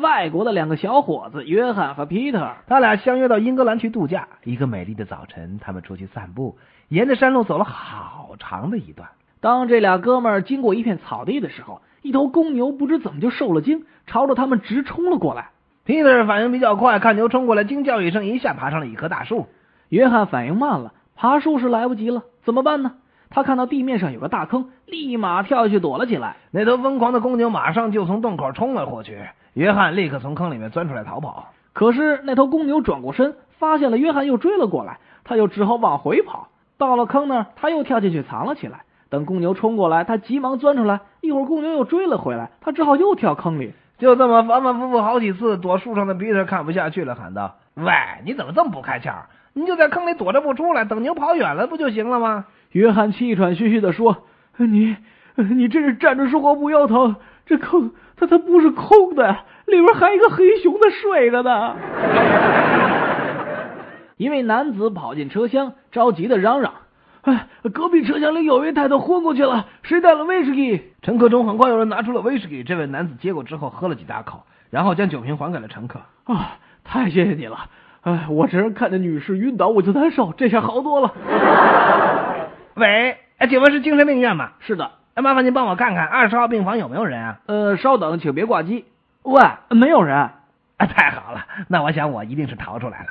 外国的两个小伙子约翰和皮特，他俩相约到英格兰去度假。一个美丽的早晨，他们出去散步，沿着山路走了好长的一段。当这俩哥们儿经过一片草地的时候，一头公牛不知怎么就受了惊，朝着他们直冲了过来。皮特反应比较快，看牛冲过来，惊叫一声，一下爬上了一棵大树。约翰反应慢了，爬树是来不及了，怎么办呢？他看到地面上有个大坑，立马跳下去躲了起来。那头疯狂的公牛马上就从洞口冲了过去。约翰立刻从坑里面钻出来逃跑，可是那头公牛转过身，发现了约翰，又追了过来，他又只好往回跑。到了坑那儿，他又跳进去藏了起来。等公牛冲过来，他急忙钻出来。一会儿公牛又追了回来，他只好又跳坑里。就这么反反复复好几次，躲树上的皮特看不下去了，喊道：“喂，你怎么这么不开窍？你就在坑里躲着不出来，等牛跑远了不就行了吗？”约翰气喘吁吁地说：“你，你真是站着说话不腰疼。这坑……”它它不是空的，里边还一个黑熊在睡着呢。一位男子跑进车厢，着急的嚷嚷：“哎，隔壁车厢里有一位太太昏过去了，谁带了威士忌？”乘客中很快有人拿出了威士忌，这位男子接过之后喝了几大口，然后将酒瓶还给了乘客。啊，太谢谢你了！哎，我这人看见女士晕倒我就难受，这下好多了。喂，哎，请问是精神病院吗？是的。那麻烦您帮我看看二十号病房有没有人啊？呃，稍等，请别挂机。喂，没有人。哎，太好了，那我想我一定是逃出来了。